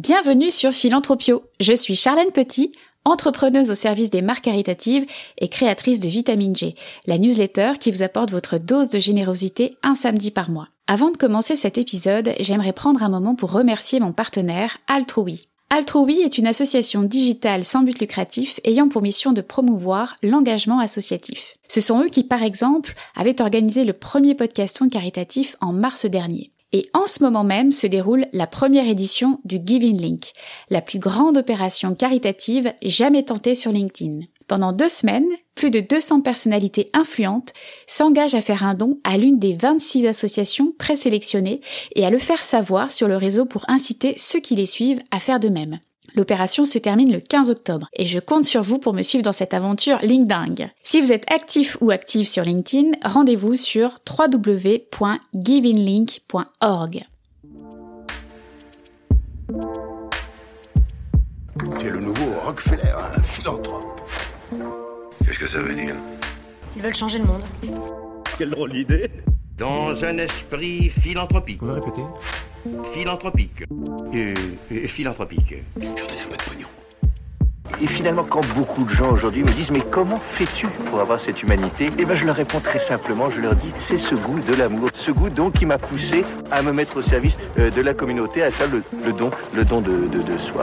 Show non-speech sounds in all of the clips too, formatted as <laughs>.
Bienvenue sur Philanthropio. Je suis Charlène Petit, entrepreneuse au service des marques caritatives et créatrice de Vitamine G, la newsletter qui vous apporte votre dose de générosité un samedi par mois. Avant de commencer cet épisode, j'aimerais prendre un moment pour remercier mon partenaire Altrui. Altrui est une association digitale sans but lucratif ayant pour mission de promouvoir l'engagement associatif. Ce sont eux qui, par exemple, avaient organisé le premier podcaston caritatif en mars dernier. Et en ce moment même se déroule la première édition du Giving Link, la plus grande opération caritative jamais tentée sur LinkedIn. Pendant deux semaines, plus de 200 personnalités influentes s'engagent à faire un don à l'une des 26 associations présélectionnées et à le faire savoir sur le réseau pour inciter ceux qui les suivent à faire de même. L'opération se termine le 15 octobre et je compte sur vous pour me suivre dans cette aventure LinkedIn. Si vous êtes actif ou active sur LinkedIn, rendez-vous sur www.givinglink.org. Tu es le nouveau Rockefeller, un philanthrope. Qu'est-ce que ça veut dire? Ils veulent changer le monde. Quelle drôle d'idée Dans un esprit philanthropique. Vous le répétez Philanthropique. Euh, euh, philanthropique. Je donne un peu de pognon. Et finalement, quand beaucoup de gens aujourd'hui me disent mais comment fais-tu pour avoir cette humanité? Eh ben, je leur réponds très simplement. Je leur dis c'est ce goût de l'amour, ce goût donc qui m'a poussé à me mettre au service euh, de la communauté, à faire le, le don, le don de, de, de soi.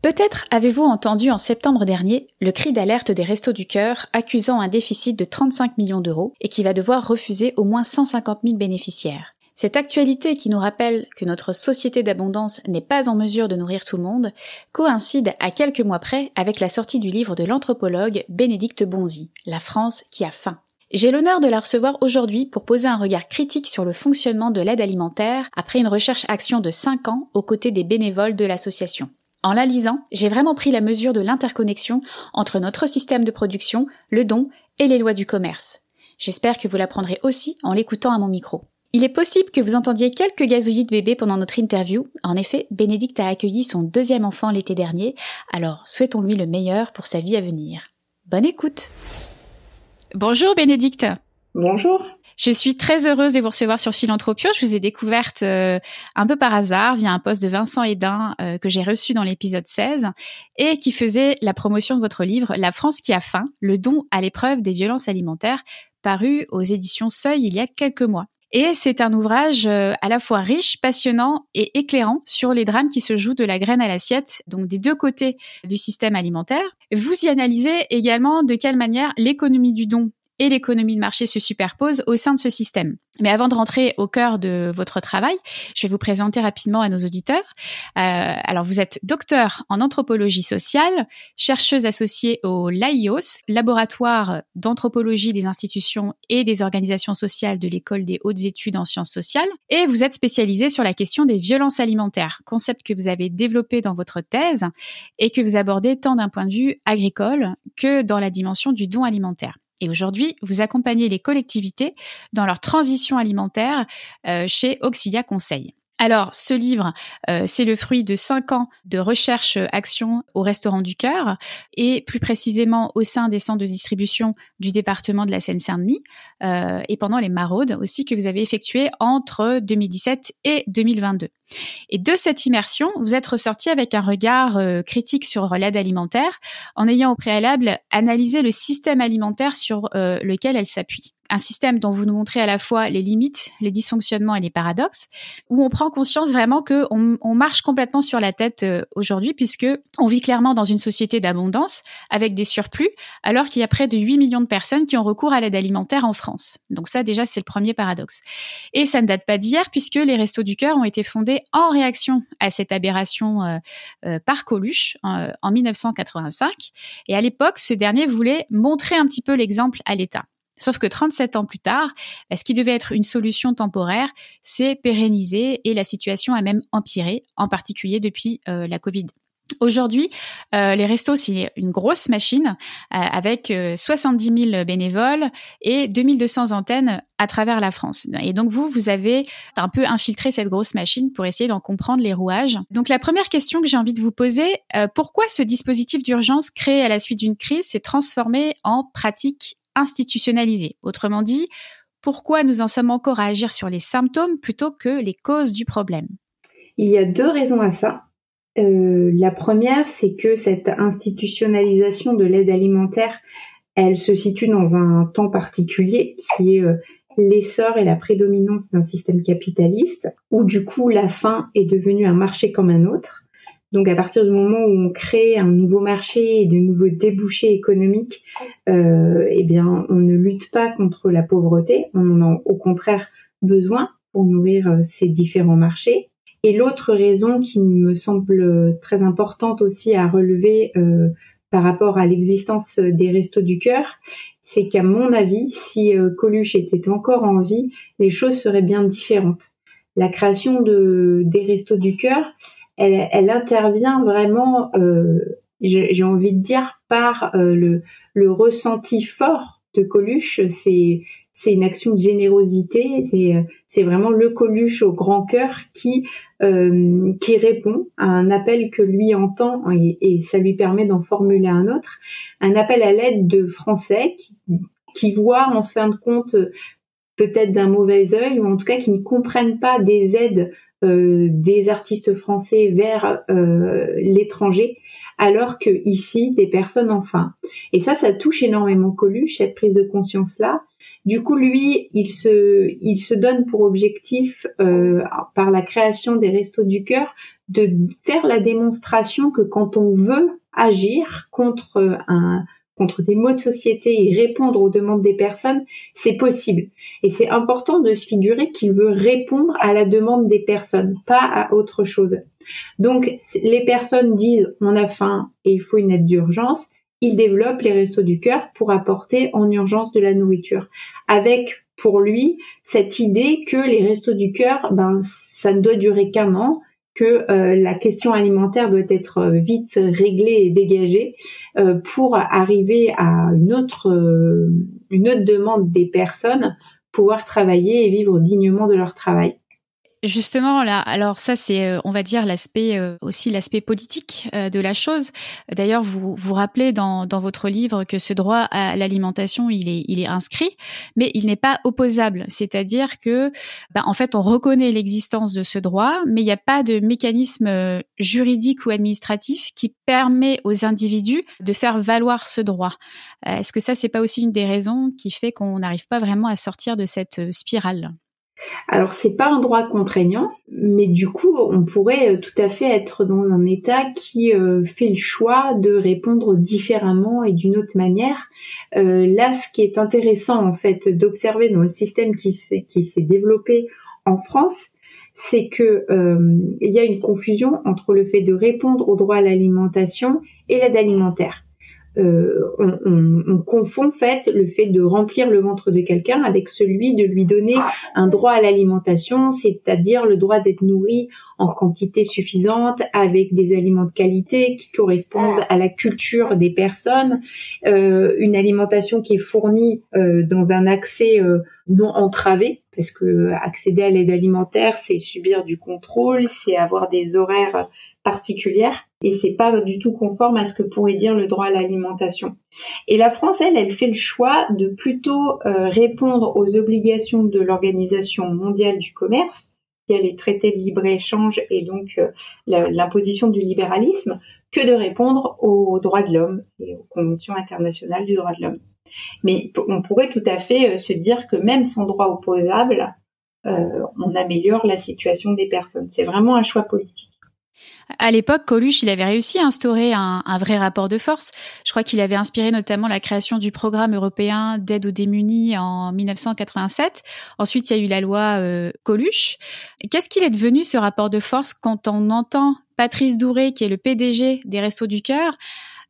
Peut-être avez-vous entendu en septembre dernier le cri d'alerte des Restos du Cœur accusant un déficit de 35 millions d'euros et qui va devoir refuser au moins 150 000 bénéficiaires. Cette actualité qui nous rappelle que notre société d'abondance n'est pas en mesure de nourrir tout le monde coïncide à quelques mois près avec la sortie du livre de l'anthropologue Bénédicte Bonzi, La France qui a faim. J'ai l'honneur de la recevoir aujourd'hui pour poser un regard critique sur le fonctionnement de l'aide alimentaire après une recherche-action de 5 ans aux côtés des bénévoles de l'association. En la lisant, j'ai vraiment pris la mesure de l'interconnexion entre notre système de production, le don et les lois du commerce. J'espère que vous l'apprendrez aussi en l'écoutant à mon micro. Il est possible que vous entendiez quelques gazouillis de bébé pendant notre interview. En effet, Bénédicte a accueilli son deuxième enfant l'été dernier, alors souhaitons-lui le meilleur pour sa vie à venir. Bonne écoute Bonjour Bénédicte Bonjour. Je suis très heureuse de vous recevoir sur Philanthropio. Je vous ai découverte euh, un peu par hasard via un poste de Vincent Hédin euh, que j'ai reçu dans l'épisode 16 et qui faisait la promotion de votre livre La France qui a faim, le don à l'épreuve des violences alimentaires, paru aux éditions Seuil il y a quelques mois. Et c'est un ouvrage euh, à la fois riche, passionnant et éclairant sur les drames qui se jouent de la graine à l'assiette, donc des deux côtés du système alimentaire. Vous y analysez également de quelle manière l'économie du don et l'économie de marché se superposent au sein de ce système. Mais avant de rentrer au cœur de votre travail, je vais vous présenter rapidement à nos auditeurs. Euh, alors, vous êtes docteur en anthropologie sociale, chercheuse associée au LAIOS, laboratoire d'anthropologie des institutions et des organisations sociales de l'école des hautes études en sciences sociales, et vous êtes spécialisée sur la question des violences alimentaires, concept que vous avez développé dans votre thèse et que vous abordez tant d'un point de vue agricole que dans la dimension du don alimentaire. Et aujourd'hui, vous accompagnez les collectivités dans leur transition alimentaire euh, chez Auxilia Conseil. Alors, ce livre, euh, c'est le fruit de cinq ans de recherche-action au Restaurant du Cœur et plus précisément au sein des centres de distribution du département de la Seine-Saint-Denis euh, et pendant les maraudes aussi que vous avez effectuées entre 2017 et 2022. Et de cette immersion, vous êtes ressorti avec un regard euh, critique sur l'aide alimentaire en ayant au préalable analysé le système alimentaire sur lequel elle s'appuie un système dont vous nous montrez à la fois les limites, les dysfonctionnements et les paradoxes, où on prend conscience vraiment que on, marche complètement sur la tête euh, aujourd'hui, puisque on vit clairement dans une société d'abondance avec des surplus, alors qu'il y a près de 8 millions de personnes qui ont recours à l'aide alimentaire en France. Donc ça, déjà, c'est le premier paradoxe. Et ça ne date pas d'hier, puisque les Restos du Cœur ont été fondés en réaction à cette aberration euh, euh, par Coluche en 1985. Et à l'époque, ce dernier voulait montrer un petit peu l'exemple à l'État. Sauf que 37 ans plus tard, bah, ce qui devait être une solution temporaire s'est pérennisé et la situation a même empiré, en particulier depuis euh, la Covid. Aujourd'hui, euh, les restos, c'est une grosse machine euh, avec 70 000 bénévoles et 2200 antennes à travers la France. Et donc vous, vous avez un peu infiltré cette grosse machine pour essayer d'en comprendre les rouages. Donc la première question que j'ai envie de vous poser, pourquoi ce dispositif d'urgence créé à la suite d'une crise s'est transformé en pratique institutionnalisée Autrement dit, pourquoi nous en sommes encore à agir sur les symptômes plutôt que les causes du problème? Il y a deux raisons à ça. Euh, la première, c'est que cette institutionnalisation de l'aide alimentaire, elle se situe dans un temps particulier qui est euh, l'essor et la prédominance d'un système capitaliste, où du coup la faim est devenue un marché comme un autre. Donc à partir du moment où on crée un nouveau marché et de nouveaux débouchés économiques, euh, eh bien on ne lutte pas contre la pauvreté, on en a au contraire besoin pour nourrir euh, ces différents marchés. Et l'autre raison qui me semble très importante aussi à relever euh, par rapport à l'existence des restos du cœur, c'est qu'à mon avis, si euh, Coluche était encore en vie, les choses seraient bien différentes. La création de des restos du cœur, elle, elle intervient vraiment, euh, j'ai envie de dire, par euh, le, le ressenti fort de Coluche. C'est c'est une action de générosité, c'est c'est vraiment le Coluche au grand cœur qui euh, qui répond à un appel que lui entend et, et ça lui permet d'en formuler un autre, un appel à l'aide de Français qui, qui voient en fin de compte peut-être d'un mauvais œil ou en tout cas qui ne comprennent pas des aides des artistes français vers euh, l'étranger, alors que ici des personnes enfin. Et ça, ça touche énormément Coluche cette prise de conscience là. Du coup, lui, il se, il se donne pour objectif, euh, par la création des restos du cœur, de faire la démonstration que quand on veut agir contre un, contre des mots de société et répondre aux demandes des personnes, c'est possible. Et c'est important de se figurer qu'il veut répondre à la demande des personnes, pas à autre chose. Donc, les personnes disent on a faim et il faut une aide d'urgence. Il développe les restos du cœur pour apporter en urgence de la nourriture. Avec, pour lui, cette idée que les restos du cœur, ben, ça ne doit durer qu'un an, que euh, la question alimentaire doit être euh, vite réglée et dégagée euh, pour arriver à une autre une autre demande des personnes pouvoir travailler et vivre dignement de leur travail. Justement, là, alors ça, c'est, euh, on va dire, l'aspect euh, aussi l'aspect politique euh, de la chose. D'ailleurs, vous vous rappelez dans, votre livre que ce droit à l'alimentation, il est, inscrit, mais il n'est pas opposable. C'est-à-dire que, ben, en fait, on reconnaît l'existence de ce droit, mais il n'y a pas de mécanisme juridique ou administratif qui permet aux individus de faire valoir ce droit. Est-ce que ça, c'est pas aussi une des raisons qui fait qu'on n'arrive pas vraiment à sortir de cette spirale? Alors c'est pas un droit contraignant, mais du coup on pourrait euh, tout à fait être dans un état qui euh, fait le choix de répondre différemment et d'une autre manière. Euh, là, ce qui est intéressant en fait d'observer dans le système qui s'est développé en France, c'est que il y a une confusion entre le fait de répondre au droit à l'alimentation et l'aide alimentaire. Euh, on, on, on, confond en fait le fait de remplir le ventre de quelqu'un avec celui de lui donner un droit à l'alimentation, c'est-à-dire le droit d'être nourri en quantité suffisante avec des aliments de qualité qui correspondent à la culture des personnes, euh, une alimentation qui est fournie euh, dans un accès euh, non entravé parce que accéder à l'aide alimentaire, c'est subir du contrôle, c'est avoir des horaires particulières et c'est pas du tout conforme à ce que pourrait dire le droit à l'alimentation. Et la France, elle, elle fait le choix de plutôt euh, répondre aux obligations de l'Organisation mondiale du commerce, qui a les traités de libre-échange et donc euh, l'imposition du libéralisme, que de répondre aux droits de l'homme et aux conventions internationales du droit de l'homme. Mais on pourrait tout à fait euh, se dire que même sans droit opposable, on améliore la situation des personnes. C'est vraiment un choix politique. À l'époque, Coluche, il avait réussi à instaurer un, vrai rapport de force. Je crois qu'il avait inspiré notamment la création du programme européen d'aide aux démunis en 1987. Ensuite, il y a eu la loi euh, Coluche. Qu'est-ce qu'il est devenu ce rapport de force quand on entend Patrice Douré, qui est le PDG des Restos du Cœur,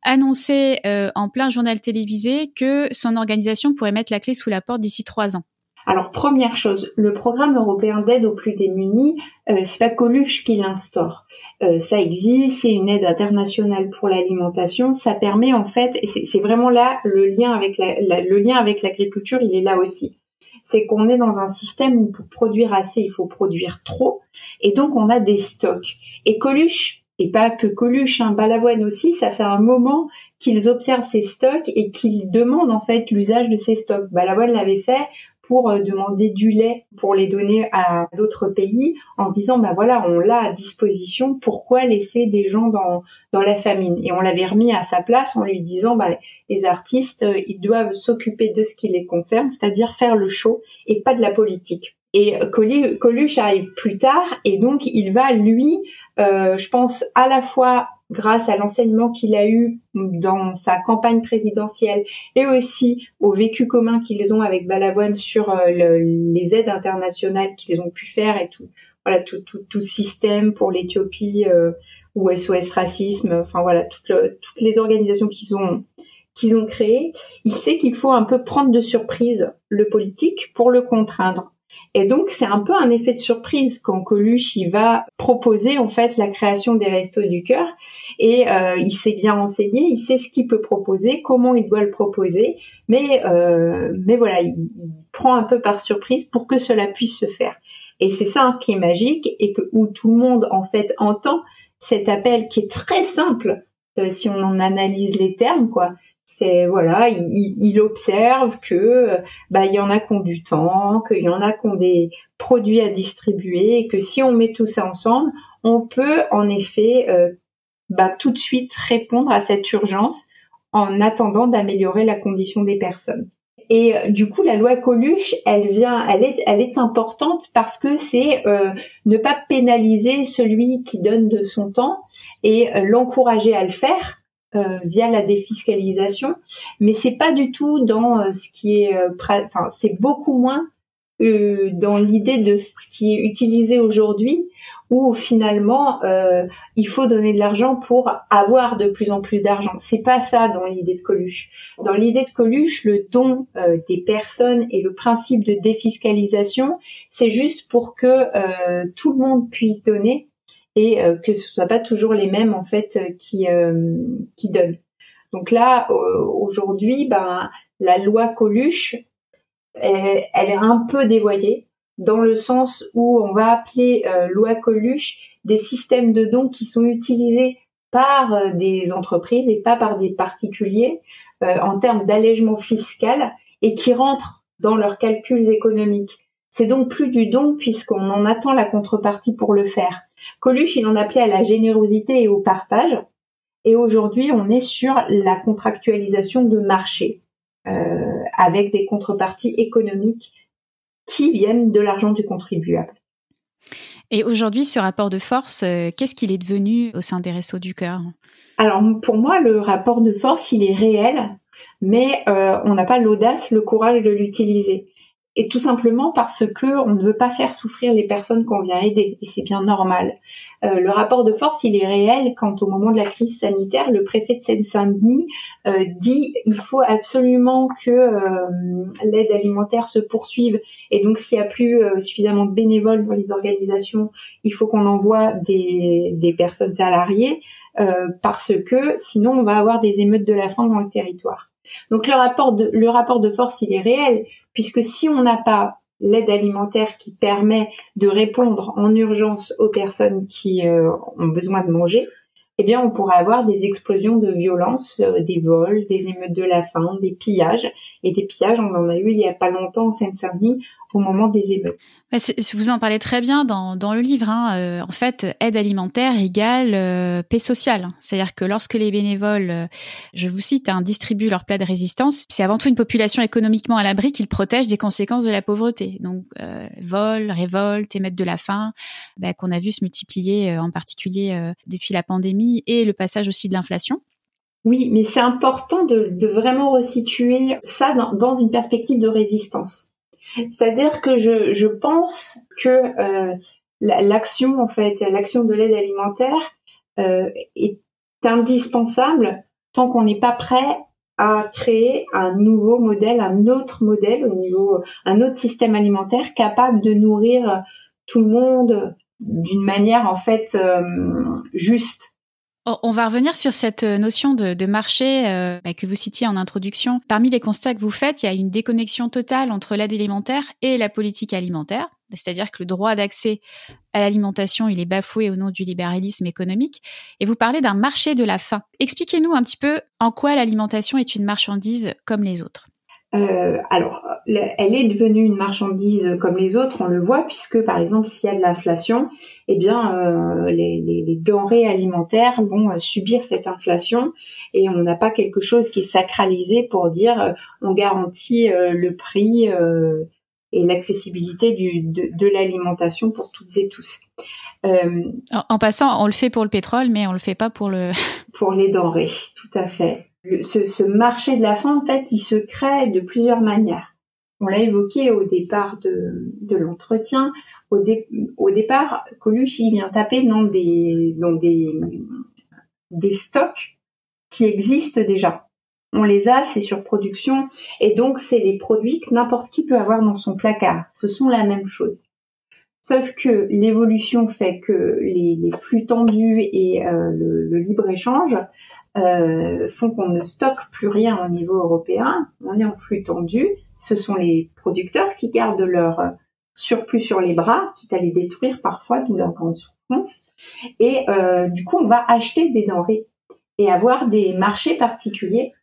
annoncer euh, en plein journal télévisé que son organisation pourrait mettre la clé sous la porte d'ici trois ans? Alors première chose, le programme européen d'aide aux plus démunis, euh, c'est pas Coluche qui l'instaure. Euh, ça existe, c'est une aide internationale pour l'alimentation. Ça permet en fait, c'est vraiment là le lien avec le lien avec l'agriculture, il est là aussi. C'est qu'on est dans un système où pour produire assez, il faut produire trop, et donc on a des stocks. Et Coluche, et pas que Coluche, hein, Balavoine aussi, ça fait un moment qu'ils observent ces stocks et qu'ils demandent en fait l'usage de ces stocks. Balavoine l'avait fait pour euh, demander du lait pour les donner à d'autres pays en se disant bah voilà on l'a à disposition. Pourquoi laisser des gens dans dans la famine? Et on l'avait remis à sa place en lui disant bah les artistes euh, ils doivent s'occuper de ce qui les concerne c'est-à-dire faire le show et pas de la politique. Et Coluche arrive plus tard et donc il va lui euh, je pense à la fois grâce à l'enseignement qu'il a eu dans sa campagne présidentielle et aussi au vécu commun qu'ils ont avec Balavoine sur euh, les aides internationales qu'ils ont pu faire et tout voilà tout tout, tout système pour l'Éthiopie euh, ou SOS racisme enfin voilà toutes, toutes les organisations qu'ils ont qu'ils ont créées. Il sait qu'il faut un peu prendre de surprise le politique pour le contraindre et donc c'est un peu un effet de surprise quand Coluche va proposer en fait la création des restos du cœur. Et euh, il s'est bien renseigné, il sait ce qu'il peut proposer, comment il doit le proposer, mais euh, mais voilà il, prend un peu par surprise pour que cela puisse se faire. Et c'est ça qui est magique et que où tout le monde en fait entend cet appel qui est très simple euh, si on en analyse les termes quoi c'est voilà, il, observe que bah il y en a qui ont du temps, qu'il y en a qui ont des produits à distribuer, et que si on met tout ça ensemble, on peut en effet euh, bah, tout de suite répondre à cette urgence en attendant d'améliorer la condition des personnes. Et euh, du coup, la loi Coluche, elle vient, elle est, elle est importante parce que c'est euh, ne pas pénaliser celui qui donne de son temps et l'encourager à le faire euh, via la défiscalisation, mais c'est pas du tout dans euh, ce qui est, euh, enfin c'est beaucoup moins dans l'idée de ce qui est utilisé aujourd'hui, où finalement il faut donner de l'argent pour avoir de plus en plus d'argent. C'est pas ça dans l'idée de Coluche. Dans l'idée de Coluche, le don des personnes et le principe de défiscalisation, c'est juste pour que tout le monde puisse donner et euh, que ce soit pas toujours les mêmes en fait euh, qui euh, qui donnent. Donc là aujourd'hui, ben la loi Coluche, elle, est un peu dévoyée dans le sens où on va appeler loi Coluche des systèmes de dons qui sont utilisés par des entreprises et pas par des particuliers en termes d'allègement fiscal et qui rentrent dans leurs calculs économiques. C'est donc plus du don puisqu'on en attend la contrepartie pour le faire. Coluche, il en appelait à la générosité et au partage. Et aujourd'hui, on est sur la contractualisation de marché euh, avec des contreparties économiques qui viennent de l'argent du contribuable. Et aujourd'hui, ce rapport de force, euh, qu'est-ce qu'il est devenu au sein des Restos du Cœur? Alors pour moi, le rapport de force, il est réel, mais euh, on n'a pas l'audace, le courage de l'utiliser et tout simplement parce que on ne veut pas faire souffrir les personnes qu'on vient aider et c'est bien normal. Euh, le rapport de force il est réel quand au moment de la crise sanitaire le préfet de Seine-Saint-Denis euh, dit il faut absolument que euh, l'aide alimentaire se poursuive et donc s'il y a plus suffisamment de bénévoles pour les organisations il faut qu'on envoie des, des personnes salariées parce que sinon on va avoir des émeutes de la faim dans le territoire. Donc le rapport de force il est réel puisque si on n'a pas l'aide alimentaire qui permet de répondre en urgence aux personnes qui euh, ont besoin de manger, eh bien, on pourrait avoir des explosions de violence, euh, des vols, des émeutes de la faim, des pillages. Et des pillages, on en a eu il y a pas longtemps en Seine-Saint-Denis au moment des émeutes. Vous en parlez très bien dans, dans le livre. Hein. Euh, en fait, aide alimentaire égale euh, paix sociale. C'est-à-dire que lorsque les bénévoles, euh, je vous cite, hein, distribuent leur plat de résistance, c'est avant tout une population économiquement à l'abri qu'ils protègent des conséquences de la pauvreté. Donc, vol, révolte, émeute de la faim, bah, qu'on a vu se multiplier en particulier depuis la pandémie et le passage aussi de l'inflation. Oui, mais c'est important de, de, vraiment resituer ça dans, dans une perspective de résistance. C'est-à-dire que je, je pense que euh, l'action, en fait, l'action de l'aide alimentaire euh, est indispensable tant qu'on n'est pas prêt à créer un nouveau modèle, un autre modèle au niveau, un autre système alimentaire capable de nourrir tout le monde d'une manière en fait euh, juste. On va revenir sur cette notion de, marché euh, bah, que vous citiez en introduction. Parmi les constats que vous faites, il y a une déconnexion totale entre l'aide alimentaire et la politique alimentaire. C'est-à-dire que le droit d'accès à l'alimentation, est bafoué au nom du libéralisme économique. Et vous parlez d'un marché de la faim. Expliquez-nous un petit peu en quoi l'alimentation est une marchandise comme les autres. Euh, alors, elle est devenue une marchandise comme les autres, on le voit, puisque par exemple, s'il y a de l'inflation, eh bien, euh, les, les, denrées alimentaires vont euh, subir cette inflation, et on n'a pas quelque chose qui est sacralisé pour dire on garantit le prix et l'accessibilité de, de l'alimentation pour toutes et tous. en, passant, on le fait pour le pétrole, mais on le fait pas pour le <laughs> pour les denrées, tout à fait ce, marché de la faim, en fait, il se crée de plusieurs manières. On l'a évoqué au départ de, l'entretien. Au, au, départ, Coluche, il vient taper dans des, dans des, des stocks qui existent déjà. On les a, c'est sur production, et donc c'est les produits que n'importe qui peut avoir dans son placard. Ce sont la même chose. Sauf que l'évolution fait que les, flux tendus et euh, le libre-échange euh, font qu'on ne stocke plus rien au niveau européen. On est en flux tendu. Ce sont les producteurs qui gardent leur surplus sur les bras, quitte à les détruire parfois, d'où leur grande souffrance. Et euh, du coup, on va acheter des denrées et avoir des marchés particuliers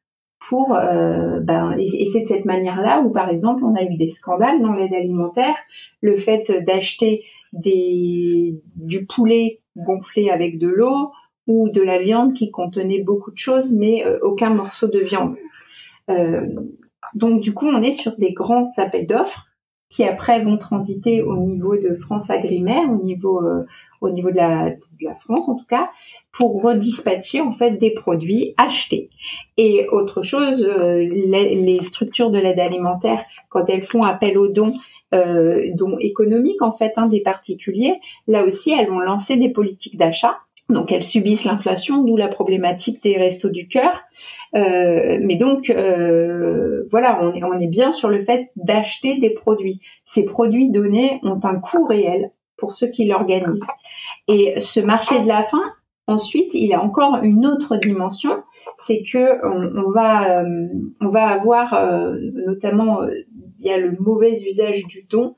pour euh, ben, et c'est de cette manière-là où par exemple on a eu des scandales dans l'aide alimentaire, le fait d'acheter des du poulet gonflé avec de l'eau, ou de la viande qui contenait beaucoup de choses, mais euh, aucun morceau de viande. Euh, donc du coup, on est sur des grands appels d'offres qui après vont transiter au niveau de France Agrimaire, au niveau euh, de la, France en tout cas, pour redispatcher en fait des produits achetés. Et autre chose, les, les, structures de l'aide alimentaire, quand elles font appel aux dons, euh, économiques en fait hein, des particuliers, là aussi elles vont lancer des politiques d'achat donc elles subissent l'inflation, d'où la problématique des restos du cœur. Euh, mais donc euh, voilà, on est, on est bien sur le fait d'acheter des produits. Ces produits donnés ont un coût réel pour ceux qui l'organisent. Et ce marché de la faim, ensuite, il a encore une autre dimension, c'est que on, euh, on va avoir notamment il y a le mauvais usage du don.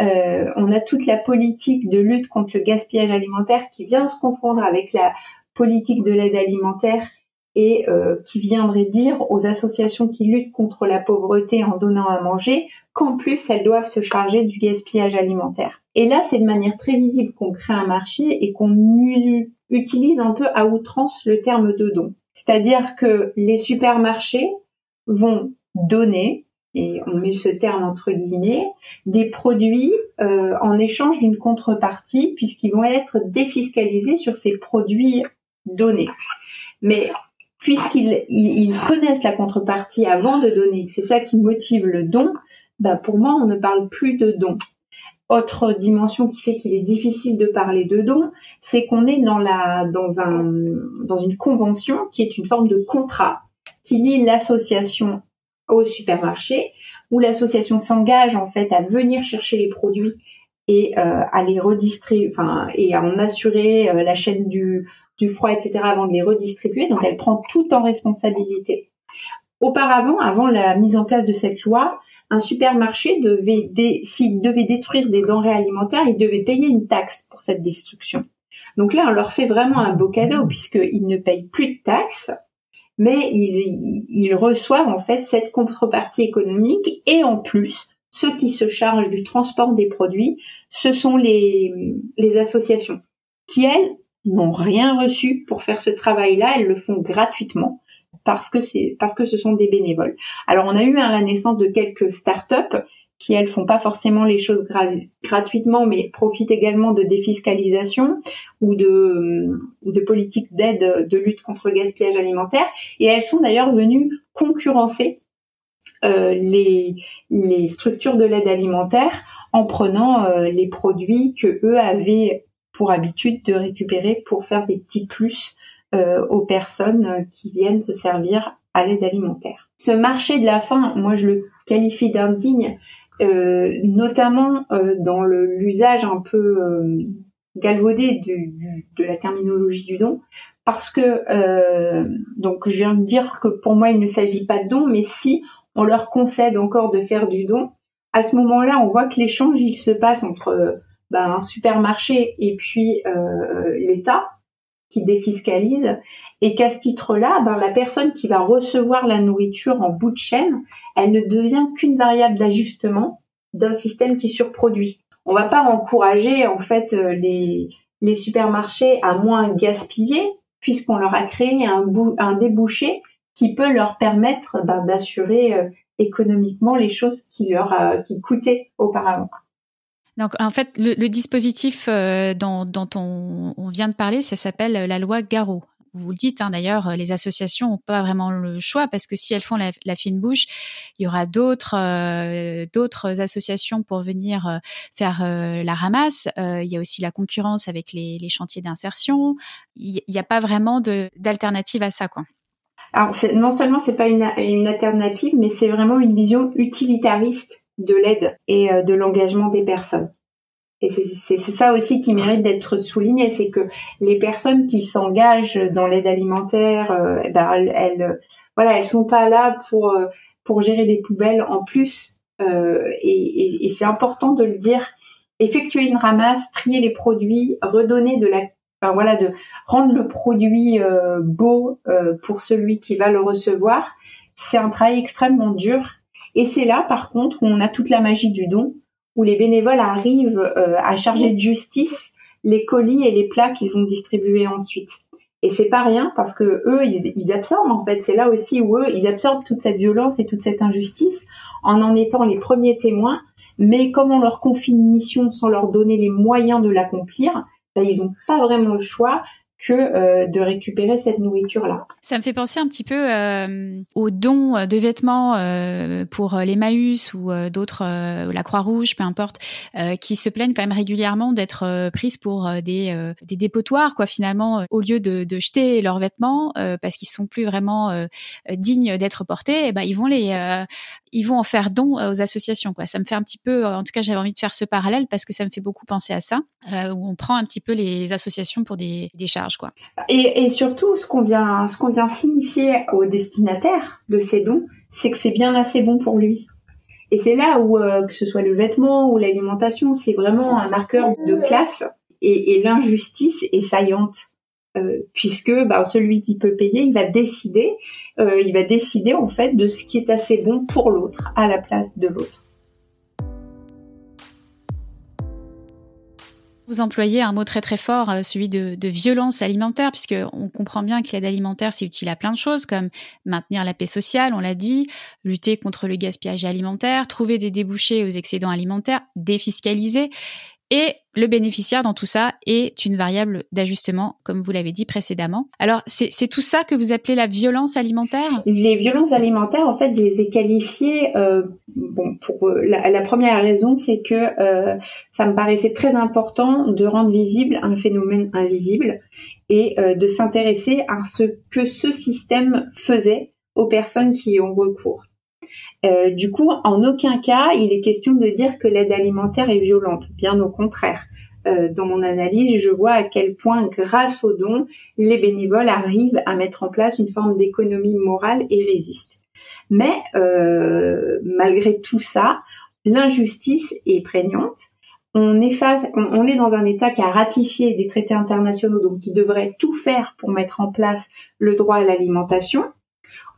Euh, on a toute la politique de lutte contre le gaspillage alimentaire qui vient se confondre avec la politique de l'aide alimentaire et euh, qui viendrait dire aux associations qui luttent contre la pauvreté en donnant à manger qu'en plus elles doivent se charger du gaspillage alimentaire. Et là, c'est de manière très visible qu'on crée un marché et qu'on utilise un peu à outrance le terme de don. C'est-à-dire que les supermarchés vont donner on met ce terme entre guillemets, des produits euh, en échange d'une contrepartie, puisqu'ils vont être défiscalisés sur ces produits donnés. Mais puisqu'ils ils, connaissent la contrepartie avant de donner, c'est ça qui motive le don, bah pour moi, on ne parle plus de don. Autre dimension qui fait qu'il est difficile de parler de don, c'est qu'on est dans la dans un dans une convention qui est une forme de contrat qui lie l'association au supermarché où l'association s'engage en fait à venir chercher les produits et euh, à les redistribuer, et à en assurer euh, la chaîne du du froid, etc. avant de les redistribuer. Donc elle prend tout en responsabilité. Auparavant, avant la mise en place de cette loi, un supermarché devait, s'il devait détruire des denrées alimentaires, il devait payer une taxe pour cette destruction. Donc là, on leur fait vraiment un beau cadeau puisqu'ils ne payent plus de taxes mais ils, reçoivent en fait cette contrepartie économique et en plus, ceux qui se chargent du transport des produits, ce sont les, associations qui, elles, n'ont rien reçu pour faire ce travail-là, elles le font gratuitement parce que parce que ce sont des bénévoles. Alors on a eu à la naissance de quelques startups qui elles font pas forcément les choses gratuitement, mais profitent également de défiscalisation ou de, ou de politiques d'aide de lutte contre le gaspillage alimentaire. Et elles sont d'ailleurs venues concurrencer euh, les, les structures de l'aide alimentaire en prenant euh, les produits que eux avaient pour habitude de récupérer pour faire des petits plus euh, aux personnes qui viennent se servir à l'aide alimentaire. Ce marché de la faim, moi je le qualifie d'indigne, euh, notamment euh, dans l'usage un peu euh, galvaudé de la terminologie du don, parce que donc je viens de dire que pour moi il ne s'agit pas de don, mais si on leur concède encore de faire du don, à ce moment-là on voit que l'échange il se passe entre ben, un supermarché et puis l'État qui défiscalise et qu'à ce titre-là, ben, la personne qui va recevoir la nourriture en bout de chaîne, elle ne devient qu'une variable d'ajustement d'un système qui surproduit. On va pas encourager en fait euh, les, supermarchés à moins gaspiller puisqu'on leur a créé un, débouché qui peut leur permettre ben, d'assurer euh, économiquement les choses qui leur euh, qui coûtaient auparavant. Donc en fait, le, dispositif dont, dont on, on, vient de parler, ça s'appelle la loi Garot vous le dites hein, d'ailleurs, les associations n'ont pas vraiment le choix parce que si elles font la, fine bouche, il y aura d'autres euh, associations pour venir euh, faire euh, la ramasse. il y a aussi la concurrence avec les, chantiers d'insertion. Il n'y a pas vraiment d'alternative à ça, quoi. Alors non seulement c'est pas une alternative, mais c'est vraiment une vision utilitariste de l'aide et de l'engagement des personnes. Et c'est ça aussi qui mérite d'être souligné, c'est que les personnes qui s'engagent dans l'aide alimentaire, euh, eh ben elles, voilà, elles sont pas là pour euh, pour gérer des poubelles en plus. Euh, et, et, c'est important de le dire. Effectuer une ramasse, trier les produits, redonner de la, enfin, voilà, de rendre le produit euh, beau pour celui qui va le recevoir, c'est un travail extrêmement dur. Et c'est là, par contre, où on a toute la magie du don où les bénévoles arrivent euh, à charger de justice les colis et les plats qu'ils vont distribuer ensuite. Et c'est pas rien parce que eux, ils, absorbent en fait. C'est là aussi où eux, ils absorbent toute cette violence et toute cette injustice en en étant les premiers témoins. Mais comme on leur confie une mission sans leur donner les moyens de l'accomplir, ben, ils n'ont pas vraiment le choix que euh, de récupérer cette nourriture-là. Ça me fait penser un petit peu euh, aux dons de vêtements euh, pour l'Emmaüs ou d'autres, la Croix-Rouge, peu importe, qui se plaignent quand même régulièrement d'être prises pour des, des dépotoirs, quoi, finalement, au lieu de, de jeter leurs vêtements parce qu'ils sont plus vraiment dignes d'être portés, eh ben, ils vont les ils vont en faire don aux associations. Quoi. Ça me fait un petit peu, en tout cas, j'avais envie de faire ce parallèle parce que ça me fait beaucoup penser à ça, où on prend un petit peu les associations pour des, des charges. Quoi. Et, surtout, ce qu'on vient, ce vient signifier au destinataire de ces dons, c'est que c'est bien assez bon pour lui. Et c'est là où, euh, que ce soit le vêtement ou l'alimentation, c'est vraiment un marqueur de classe et l'injustice est saillante. Euh, puisque bah, celui qui peut payer, il va décider, euh, il va décider en fait de ce qui est assez bon pour l'autre à la place de l'autre. Vous employez un mot très très fort, euh, celui de, de violence alimentaire, puisque on comprend bien que l'aide alimentaire c'est utile à plein de choses, comme maintenir la paix sociale, on l'a dit, lutter contre le gaspillage alimentaire, trouver des débouchés aux excédents alimentaires, défiscaliser. Et le bénéficiaire dans tout ça est une variable d'ajustement, comme vous l'avez dit précédemment. Alors, c'est tout ça que vous appelez la violence alimentaire? Les violences alimentaires, en fait, je les ai qualifiées. Euh, bon, pour euh, la, première raison, c'est que euh, ça me paraissait très important de rendre visible un phénomène invisible et de s'intéresser à ce que ce système faisait aux personnes qui y ont recours. Euh, du coup, en aucun cas, il est question de dire que l'aide alimentaire est violente. Bien au contraire. Euh, dans mon analyse, je vois à quel point, grâce aux dons, les bénévoles arrivent à mettre en place une forme d'économie morale et résistent. Mais euh, malgré tout ça, l'injustice est prégnante. On est, on est dans un État qui a ratifié des traités internationaux, donc qui devrait tout faire pour mettre en place le droit à l'alimentation,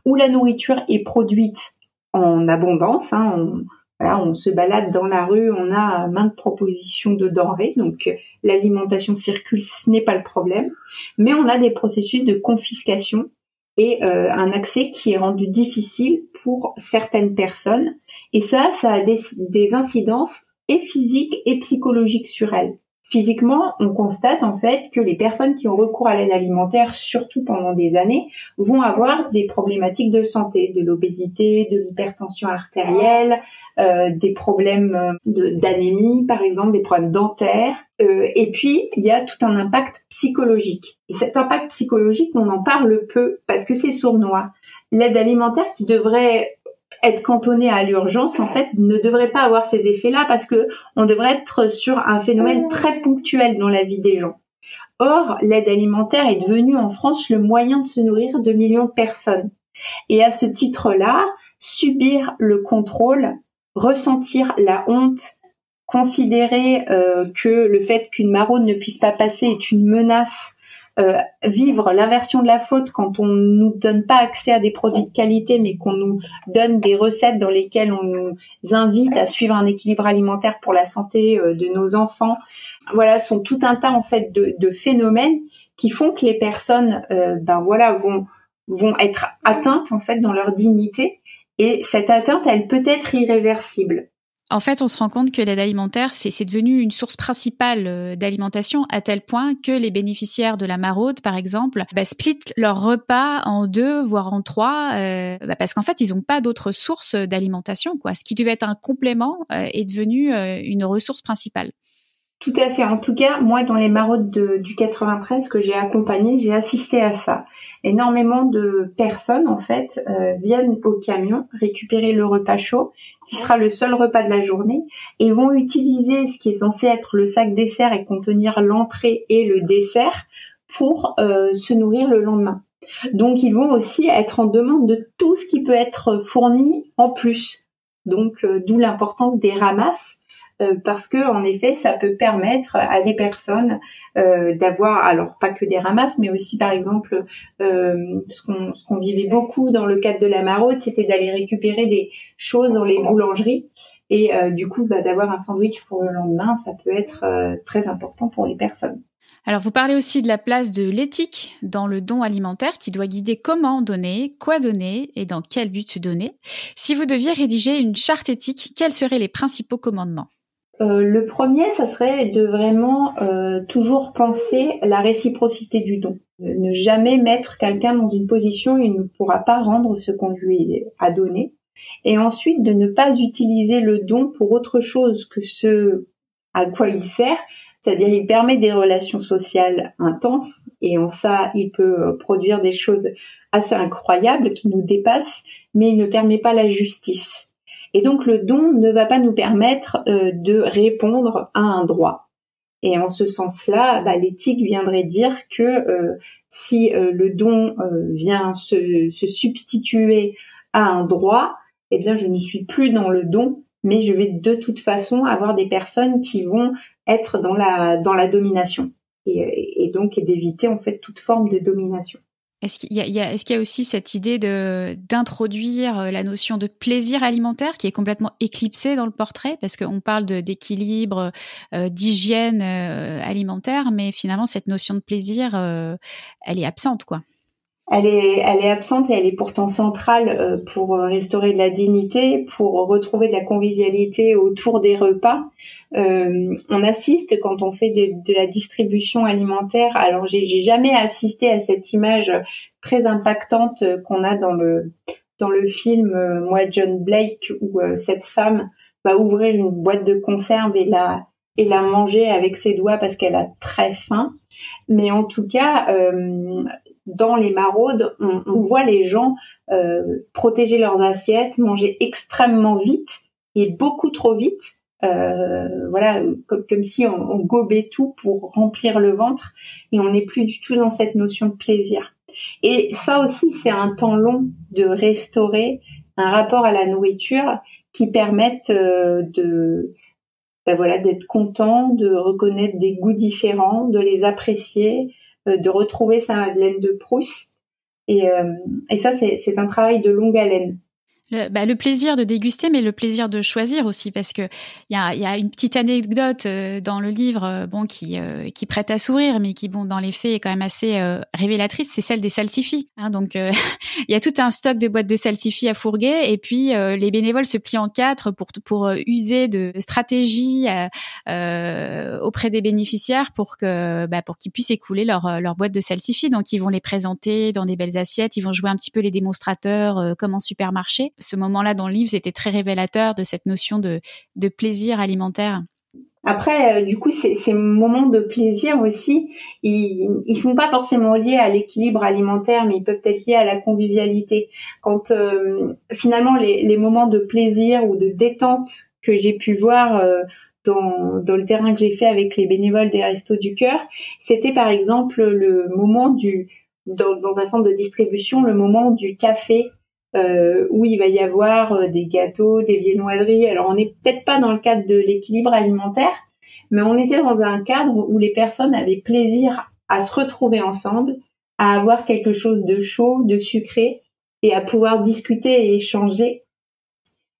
où la nourriture est produite en abondance. Hein, on, se balade dans la rue, on a maintes propositions de denrées, donc euh, l'alimentation circule, ce n'est pas le problème. Mais on a des processus de confiscation et euh, un accès qui est rendu difficile pour certaines personnes. Et ça, ça a des incidences et physiques et psychologiques sur elles. Physiquement, on constate en fait que les personnes qui ont recours à l'aide alimentaire, surtout pendant des années, vont avoir des problématiques de santé, de l'obésité, de l'hypertension artérielle, euh, des problèmes euh, d'anémie par exemple, des problèmes dentaires. Euh, et puis, il y a tout un impact psychologique. Et cet impact psychologique, on en parle peu parce que c'est sournois. l'aide alimentaire qui devrait être cantonnée à l'urgence, en fait, ne devrait pas avoir ces effets-là parce que on devrait être sur un phénomène très ponctuel dans la vie des gens. Or, l'aide alimentaire est devenue en France le moyen de se nourrir de millions de personnes. Et à ce titre-là, subir le contrôle, ressentir la honte, considérer euh, que le fait qu'une maraude ne puisse pas passer est une menace euh, vivre l'inversion de la faute quand on nous donne pas accès à des produits de qualité, mais qu'on nous donne des recettes dans lesquelles on nous invite à suivre un équilibre alimentaire pour la santé euh, de nos enfants. Voilà, sont tout un tas en fait de, de phénomènes qui font que les personnes, euh, ben voilà, vont vont être atteintes en fait dans leur dignité. Et cette atteinte, elle peut être irréversible. En fait, on se rend compte que l'aide alimentaire, c'est devenu une source principale euh, d'alimentation à tel point que les bénéficiaires de la maraude, par exemple, bah, splitent leur repas en deux, voire en trois, euh, bah, parce qu'en fait, ils n'ont pas d'autres sources d'alimentation. Ce qui devait être un complément euh, est devenu une ressource principale. Tout à fait. En tout cas, moi, dans les maraudes du 93 que j'ai accompagné, j'ai assisté à ça. Énormément de personnes, en fait, euh, viennent au camion récupérer le repas chaud, qui sera le seul repas de la journée, et vont utiliser ce qui est censé être le sac dessert et contenir l'entrée et le dessert pour euh, se nourrir le lendemain. Donc, ils vont aussi être en demande de tout ce qui peut être fourni en plus. Donc, euh, d'où l'importance des ramasses parce que en effet, ça peut permettre à des personnes euh, d'avoir, alors pas que des ramasses, mais aussi par exemple, euh, ce qu'on ce qu'on vivait beaucoup dans le cadre de la maraude, c'était d'aller récupérer des choses dans les boulangeries et du coup, bah, d'avoir un sandwich pour le lendemain, ça peut être très important pour les personnes. Alors, vous parlez aussi de la place de l'éthique dans le don alimentaire qui doit guider comment donner, quoi donner et dans quel but donner. Si vous deviez rédiger une charte éthique, quels seraient les principaux commandements? Euh, le premier, ça serait de vraiment euh, toujours penser la réciprocité du don. Ne jamais mettre quelqu'un dans une position où il ne pourra pas rendre ce qu'on lui a donné. Et ensuite, de ne pas utiliser le don pour autre chose que ce à quoi il sert. C'est-à-dire, il permet des relations sociales intenses et en ça, il peut produire des choses assez incroyables qui nous dépassent, mais il ne permet pas la justice. Et donc le don ne va pas nous permettre euh, de répondre à un droit. Et en ce sens-là, bah, l'éthique viendrait dire que euh, si euh, le don vient se, substituer à un droit, eh bien je ne suis plus dans le don, mais je vais de toute façon avoir des personnes qui vont être dans la dans la domination et, et donc d'éviter en fait toute forme de domination. Est-ce qu'il y, qu'il y a aussi cette idée d'introduire euh, la notion de plaisir alimentaire qui est complètement éclipsée dans le portrait? Parce qu'on parle d'équilibre, euh, d'hygiène euh, alimentaire, mais finalement cette notion de plaisir, elle est absente, quoi. Elle est, elle est absente et elle est pourtant centrale pour restaurer de la dignité, pour retrouver de la convivialité autour des repas. Euh, on assiste quand on fait de, la distribution alimentaire. Alors j'ai, jamais assisté à cette image très impactante qu'on a dans le dans le film euh, Moi John Blake où euh, cette femme va ouvrir une boîte de conserve et la et la manger avec ses doigts parce qu'elle a très faim. Mais en tout cas, dans les maraudes, on, on voit les gens protéger leurs assiettes, manger extrêmement vite et beaucoup trop vite euh, voilà, comme, si on, gobait tout pour remplir le ventre et on n'est plus du tout dans cette notion de plaisir. Et ça aussi, c'est un temps long de restaurer un rapport à la nourriture qui permette euh, de ben voilà d'être content, de reconnaître des goûts différents, de les apprécier, euh, de retrouver sa Madeleine de Proust. Et, et ça, c'est un travail de longue haleine. Le, bah, le, plaisir de déguster, mais le plaisir de choisir aussi, parce que il y a, y a, une petite anecdote euh, dans le livre, euh, bon, qui euh, qui prête à sourire, mais qui, bon, dans les faits, est quand même assez révélatrice. C'est celle des salsifis. Hein, donc, <laughs> il y a tout un stock de boîtes de salsifis à fourguer, et puis les bénévoles se plient en quatre pour pour user de stratégies auprès des bénéficiaires pour que bah, pour qu'ils puissent écouler leur leur boîte de salsifis. Donc, ils vont les présenter dans des belles assiettes, ils vont jouer un petit peu les démonstrateurs comme en supermarché ce moment-là dans le livre, c'était très révélateur de cette notion de, plaisir alimentaire. Après, euh, du coup, ces, moments de plaisir aussi, ils, ils sont pas forcément liés à l'équilibre alimentaire, mais ils peuvent être liés à la convivialité. Quand euh, finalement les, moments de plaisir ou de détente que j'ai pu voir euh, dans, le terrain que j'ai fait avec les bénévoles des Restos du Cœur, c'était par exemple le moment du dans, un centre de distribution, le moment du café euh, où il va y avoir euh, des gâteaux, des viennoiseries. Alors on n'est peut-être pas dans le cadre de l'équilibre alimentaire, mais on était dans un cadre où les personnes avaient plaisir à se retrouver ensemble, à avoir quelque chose de chaud, de sucré, et à pouvoir discuter et échanger.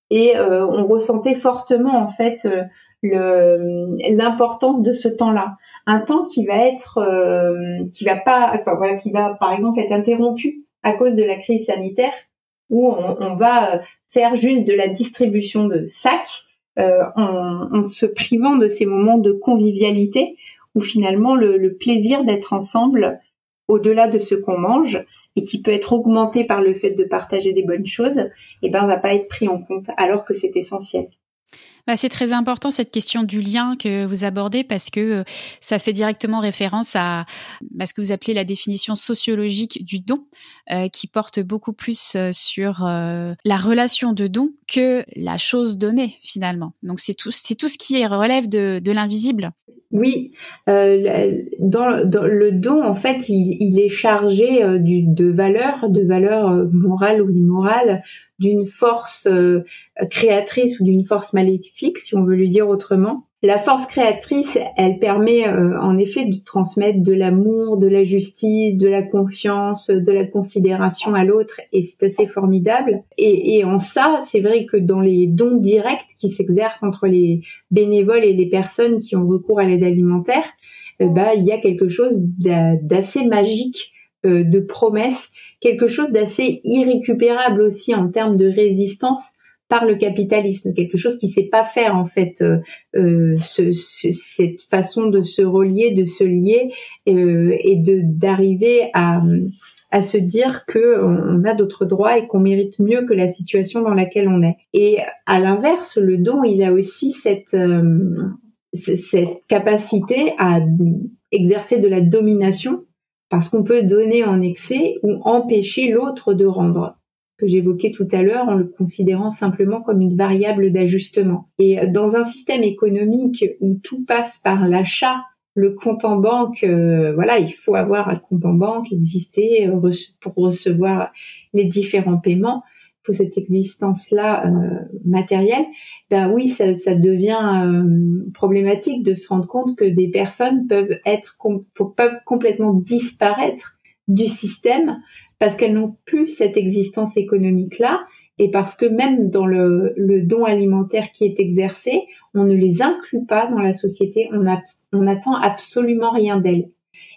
Et euh, on ressentait fortement en fait euh, l'importance de ce temps-là un temps qui va être euh, qui va pas enfin voilà qui va par exemple être interrompu à cause de la crise sanitaire où on, va euh, faire juste de la distribution de sacs euh, en, se privant de ces moments de convivialité où finalement le, plaisir d'être ensemble au-delà de ce qu'on mange et qui peut être augmenté par le fait de partager des bonnes choses, eh ben va pas être pris en compte alors que c'est essentiel. Bah, c'est très important cette question du lien que vous abordez parce que euh, ça fait directement référence à, ce que vous appelez la définition sociologique du don, euh, qui porte beaucoup plus euh, sur la relation de don que la chose donnée finalement. Donc c'est tout, c'est tout ce qui relève de, l'invisible. Oui, le don, en fait, il, est chargé de valeurs, de valeurs morales ou immorales, d'une force euh, créatrice ou d'une force maléfique, si on veut lui dire autrement. La force créatrice, elle permet euh, en effet de transmettre de l'amour, de la justice, de la confiance, de la considération à l'autre, et c'est assez formidable. Et, et en ça, c'est vrai que dans les dons directs qui s'exercent entre les bénévoles et les personnes qui ont recours à l'aide alimentaire, euh, bah, il y a quelque chose d'assez magique, de promesses quelque chose d'assez irrécupérable aussi en termes de résistance par le capitalisme, quelque chose qui sait pas faire en fait euh, euh ce, cette façon de se relier, de se lier euh, et de d'arriver à à se dire que on a d'autres droits et qu'on mérite mieux que la situation dans laquelle on est. Et à l'inverse, le don, il a aussi cette euh, cette capacité à exercer de la domination parce qu'on peut donner en excès ou empêcher l'autre de rendre que j'évoquais tout à l'heure en le considérant simplement comme une variable d'ajustement. Et dans un système économique où tout passe par l'achat, le compte en banque, euh, voilà, il faut avoir un compte en banque, exister euh, pour recevoir les différents paiements, faut cette existence-là euh, matérielle ben oui, ça, devient euh, problématique de se rendre compte que des personnes peuvent être peuvent complètement disparaître du système parce qu'elles n'ont plus cette existence économique là et parce que même dans le, don alimentaire qui est exercé, on ne les inclut pas dans la société, on, a, on attend absolument rien d'elles.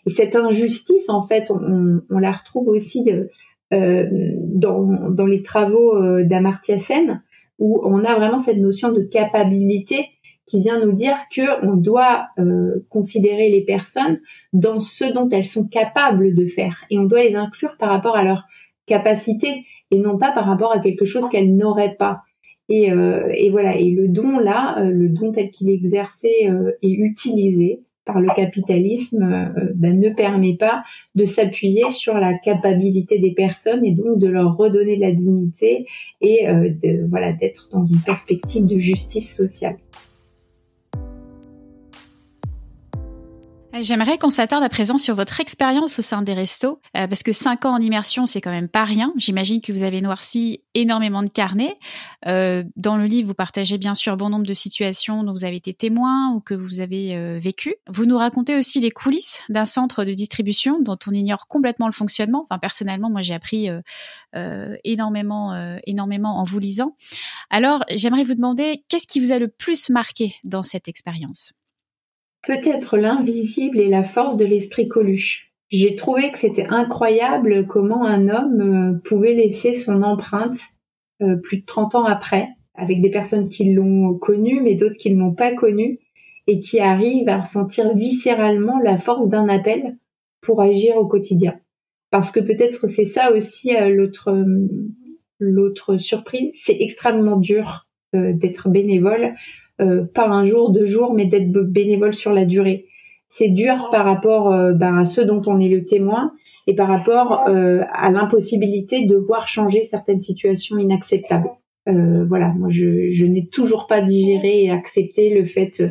Et cette injustice, en fait, on, la retrouve aussi de, euh, dans, dans les travaux euh, d'Amartya Sen, où on a vraiment cette notion de capacité qui vient nous dire que on doit euh, considérer les personnes dans ce dont elles sont capables de faire et on doit les inclure par rapport à leur capacité et non pas par rapport à quelque chose qu'elles n'auraient pas. Et, euh, voilà. Et le don là, euh, le don tel qu'il est exercé et utilisé, par le capitalisme euh, ben, ne permet pas de s'appuyer sur la capacité des personnes et donc de leur redonner la dignité et euh, de, voilà d'être dans une perspective de justice sociale. J'aimerais qu'on s'attarde à présent sur votre expérience au sein des restos, euh, parce que cinq ans en immersion, c'est quand même pas rien. J'imagine que vous avez noirci énormément de carnets. Euh, dans le livre, vous partagez bien sûr bon nombre de situations dont vous avez été témoin ou que vous avez euh, vécu. Vous nous racontez aussi les coulisses d'un centre de distribution dont on ignore complètement le fonctionnement. Enfin, personnellement, moi, j'ai appris énormément, énormément en vous lisant. Alors, j'aimerais vous demander qu'est-ce qui vous a le plus marqué dans cette expérience? Peut-être l'invisible et la force de l'esprit Coluche. J'ai trouvé que c'était incroyable comment un homme euh, pouvait laisser son empreinte euh, plus de 30 ans après, avec des personnes qui l'ont connu, mais d'autres qui ne l'ont pas connu, et qui arrivent à ressentir viscéralement la force d'un appel pour agir au quotidien. Parce que peut-être c'est ça aussi euh, l'autre l'autre surprise, c'est extrêmement dur d'être bénévole pas un jour, deux jours, mais d'être bénévole sur la durée. C'est dur par rapport ben, à ceux dont on est le témoin et par rapport à l'impossibilité de voir changer certaines situations inacceptables. voilà, moi je, je n'ai toujours pas digéré et accepté le fait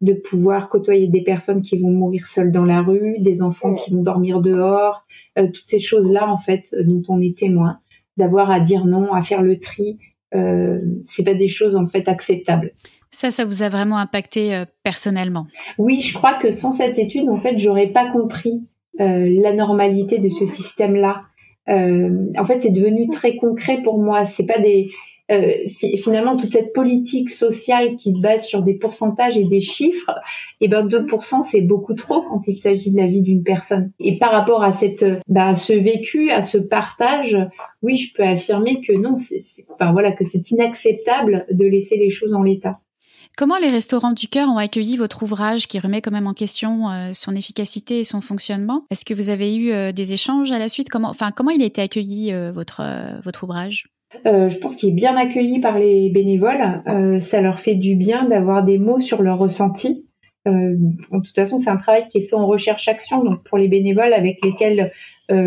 de pouvoir côtoyer des personnes qui vont mourir seules dans la rue, des enfants qui vont dormir dehors, toutes ces choses-là en fait dont on est témoin d'avoir à dire non, à faire le tri. Euh, c'est pas des choses en fait acceptables. Ça, ça vous a vraiment impacté euh, personnellement? Oui, je crois que sans cette étude, en fait, j'aurais pas compris euh, la normalité de ce système-là. Euh, en fait, c'est devenu très concret pour moi. C'est pas des euh, finalement toute cette politique sociale qui se base sur des pourcentages et des chiffres, et eh ben 2% c'est beaucoup trop quand il s'agit de la vie d'une personne. Et par rapport à cette, bah, ce vécu, à ce partage, oui, je peux affirmer que non, c'est, enfin voilà, que c'est inacceptable de laisser les choses en l'état. Comment les restaurants du cœur ont accueilli votre ouvrage qui remet quand même en question euh, son efficacité et son fonctionnement? Est-ce que vous avez eu euh, des échanges à la suite? Comment, enfin, il a été accueilli votre votre ouvrage? Euh, je pense qu'il est bien accueilli par les bénévoles. Euh, ça leur fait du bien d'avoir des mots sur leur ressenti. Euh, de toute façon, c'est un travail qui est fait en recherche-action. Donc, pour les bénévoles avec lesquels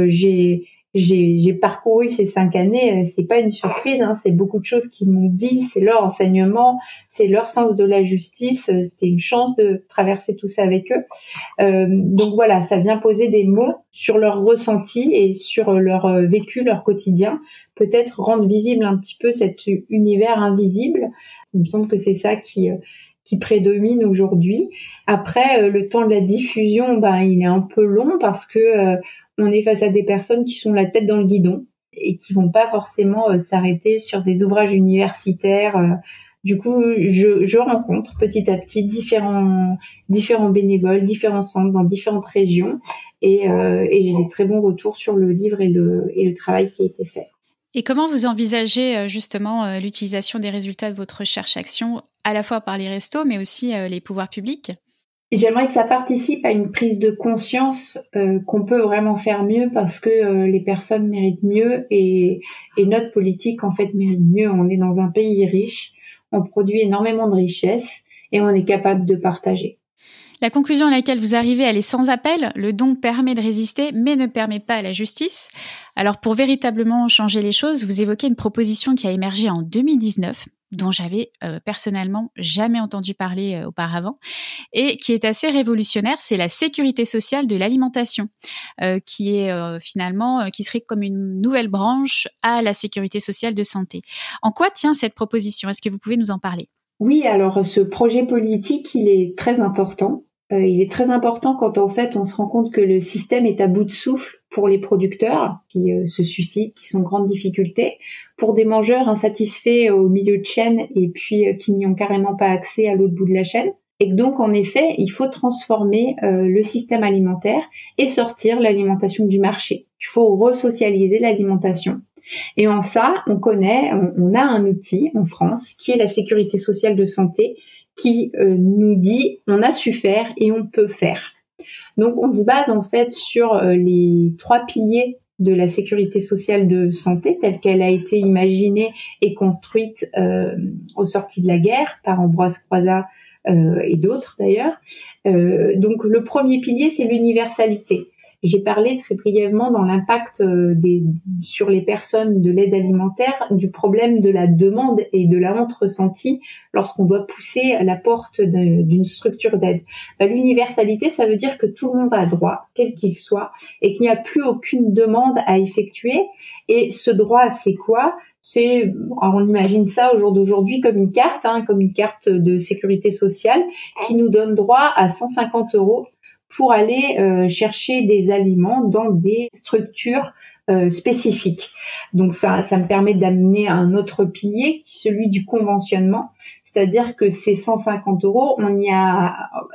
j'ai j'ai parcouru ces cinq années, c'est pas une surprise. Hein, c'est beaucoup de choses qu'ils m'ont dit. C'est leur enseignement, c'est leur sens de la justice. C'était une chance de traverser tout ça avec eux. donc voilà, ça vient poser des mots sur leur ressenti et sur leur vécu, leur quotidien peut-être rendre visible un petit peu cet univers invisible. Il me semble que c'est ça qui euh, qui prédomine aujourd'hui. Après, euh, le temps de la diffusion, ben, il est un peu long parce que euh, on est face à des personnes qui sont la tête dans le guidon et qui vont pas forcément s'arrêter sur des ouvrages universitaires. Du coup, je, je, rencontre petit à petit différents différents bénévoles, différents centres dans différentes régions, et, et j'ai des très bons retours sur le livre et le et le travail qui a été fait. Et comment vous envisagez euh, justement euh, l'utilisation des résultats de votre recherche-action, à la fois par les restos, mais aussi euh, les pouvoirs publics? J'aimerais que ça participe à une prise de conscience qu'on peut vraiment faire mieux parce que les personnes méritent mieux et, notre politique en fait mérite mieux. On est dans un pays riche, on produit énormément de richesses et on est capable de partager. La conclusion à laquelle vous arrivez, elle est sans appel. Le don permet de résister, mais ne permet pas la justice. Alors, pour véritablement changer les choses, vous évoquez une proposition qui a émergé en 2019 dont j'avais euh, personnellement jamais entendu parler euh, auparavant et qui est assez révolutionnaire, c'est la sécurité sociale de l'alimentation, euh, qui est finalement qui serait comme une nouvelle branche à la sécurité sociale de santé. En quoi tient cette proposition? Est-ce que vous pouvez nous en parler? Oui, alors ce projet politique, il est très important. Euh, il est très important quand en fait on se rend compte que le système est à bout de souffle pour les producteurs qui euh, se suicident, qui sont en grande difficulté, pour des mangeurs insatisfaits au milieu de chaîne et puis euh, qui n'y ont carrément pas accès à l'autre bout de la chaîne. Et donc en effet, il faut transformer le système alimentaire et sortir l'alimentation du marché. Il faut resocialiser l'alimentation et en ça, on connaît, on, a un outil en France qui est la sécurité sociale de santé qui euh, nous dit on a su faire et on peut faire. Donc on se base en fait sur euh, les trois piliers de la sécurité sociale de santé telle qu'elle a été imaginée et construite euh, au sorti de la guerre par Ambroise Croizat et d'autres d'ailleurs. donc le premier pilier c'est l'universalité. J'ai parlé très brièvement dans l'impact euh, des, sur les personnes de l'aide alimentaire du problème de la demande et de la honte ressentie lorsqu'on doit pousser la porte d'une structure d'aide. Bah, l'universalité, ça veut dire que tout le monde a droit, quel qu'il soit, et qu'il n'y a plus aucune demande à effectuer. Et ce droit, c'est quoi? C'est, on imagine ça au jour d'aujourd'hui comme une carte, hein, comme une carte de sécurité sociale qui nous donne droit à 150 euros pour aller euh, chercher des aliments dans des structures euh, spécifiques. Donc ça, ça me permet d'amener un autre pilier, celui du conventionnement, c'est-à-dire que ces 150 euros, on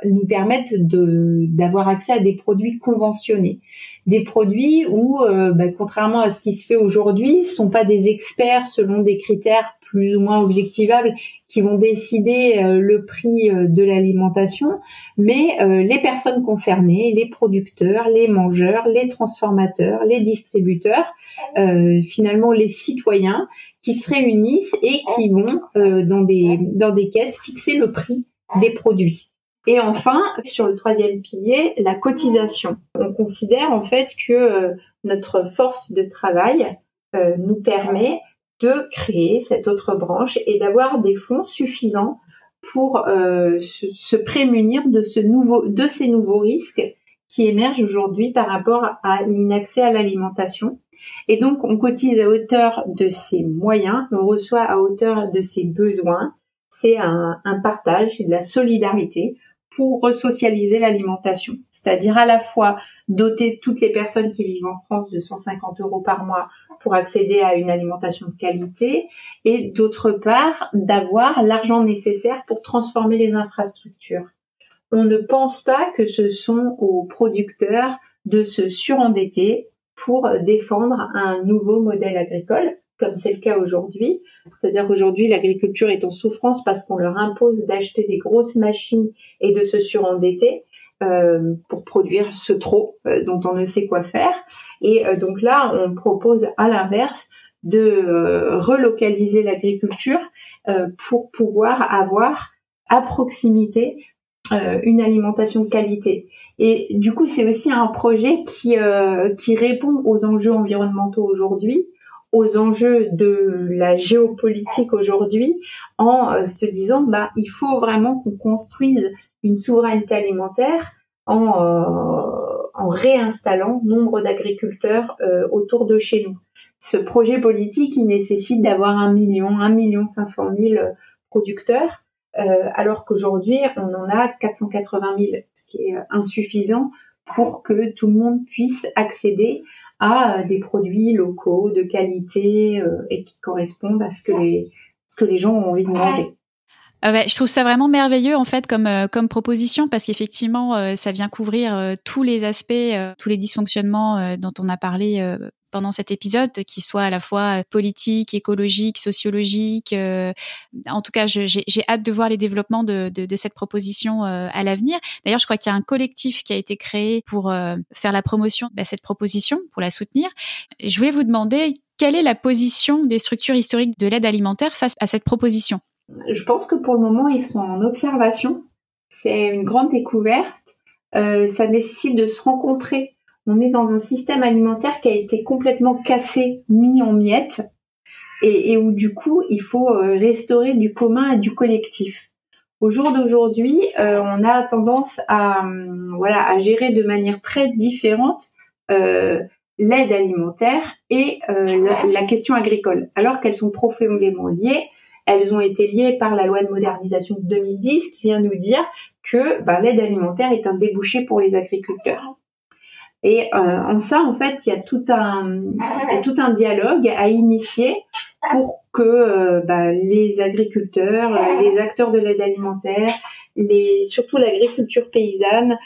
nous permettent d'avoir accès à des produits conventionnés, des produits où, euh, bah, contrairement à ce qui se fait aujourd'hui, sont pas des experts selon des critères plus ou moins objectivables qui vont décider euh, le prix euh, de l'alimentation, mais les personnes concernées, les producteurs, les mangeurs, les transformateurs, les distributeurs, finalement les citoyens qui se réunissent et qui vont euh, dans des dans des caisses fixer le prix des produits. Et enfin, sur le troisième pilier, la cotisation. On considère en fait que euh, notre force de travail euh, nous permet de créer cette autre branche et d'avoir des fonds suffisants pour euh, se, se, prémunir de ce nouveau de ces nouveaux risques qui émergent aujourd'hui par rapport à l'inaccès à l'alimentation. Et donc on cotise à hauteur de ses moyens, on reçoit à hauteur de ses besoins. C'est un, partage, c'est de la solidarité pour resocialiser l'alimentation, c'est-à-dire à la fois doter toutes les personnes qui vivent en France de 150 euros par mois pour accéder à une alimentation de qualité et d'autre part d'avoir l'argent nécessaire pour transformer les infrastructures. On ne pense pas que ce sont aux producteurs de se surendetter pour défendre un nouveau modèle agricole comme c'est le cas aujourd'hui. C'est-à-dire qu'aujourd'hui, l'agriculture est en souffrance parce qu'on leur impose d'acheter des grosses machines et de se surendetter. Euh, pour produire ce trop euh, dont on ne sait quoi faire. Et euh, donc là, on propose à l'inverse de relocaliser l'agriculture pour pouvoir avoir à proximité une alimentation de qualité. Et du coup, c'est aussi un projet qui qui répond aux enjeux environnementaux aujourd'hui, aux enjeux de la géopolitique aujourd'hui en euh, se disant bah il faut vraiment qu'on construise une souveraineté alimentaire en, euh, en réinstallant nombre d'agriculteurs euh, autour de chez nous. Ce projet politique, il nécessite d'avoir un million, un million cinq cent mille producteurs, alors qu'aujourd'hui on en a 480 000, ce qui est insuffisant pour que tout le monde puisse accéder à euh, des produits locaux de qualité euh, et qui correspondent à ce que les ce que les gens ont envie de manger. Ah ouais, je trouve ça vraiment merveilleux en fait comme euh, comme proposition parce qu'effectivement ça vient couvrir tous les aspects, tous les dysfonctionnements dont on a parlé pendant cet épisode, qui soit à la fois politique, écologique, sociologique. Euh, en tout cas, j'ai hâte de voir les développements de, cette proposition euh, à l'avenir. D'ailleurs, je crois qu'il y a un collectif qui a été créé pour euh, faire la promotion de cette proposition, pour la soutenir. je voulais vous demander quelle est la position des structures historiques de l'aide alimentaire face à cette proposition? Je pense que pour le moment, ils sont en observation. C'est une grande découverte. ça nécessite de se rencontrer on est dans un système alimentaire qui a été complètement cassé, mis en miettes, et, où du coup il faut euh, restaurer du commun et du collectif. Au jour d'aujourd'hui, euh, on a tendance à hum, voilà à gérer de manière très différente euh, l'aide alimentaire et la, question agricole, alors qu'elles sont profondément liées. Elles ont été liées par la loi de modernisation de 2010 qui vient nous dire que bah, l'aide alimentaire est un débouché pour les agriculteurs. Et euh, en ça, en fait, il y a tout un, tout un dialogue à initier pour que euh, bah, les agriculteurs, euh, les acteurs de l'aide alimentaire, les, surtout l'agriculture paysanne,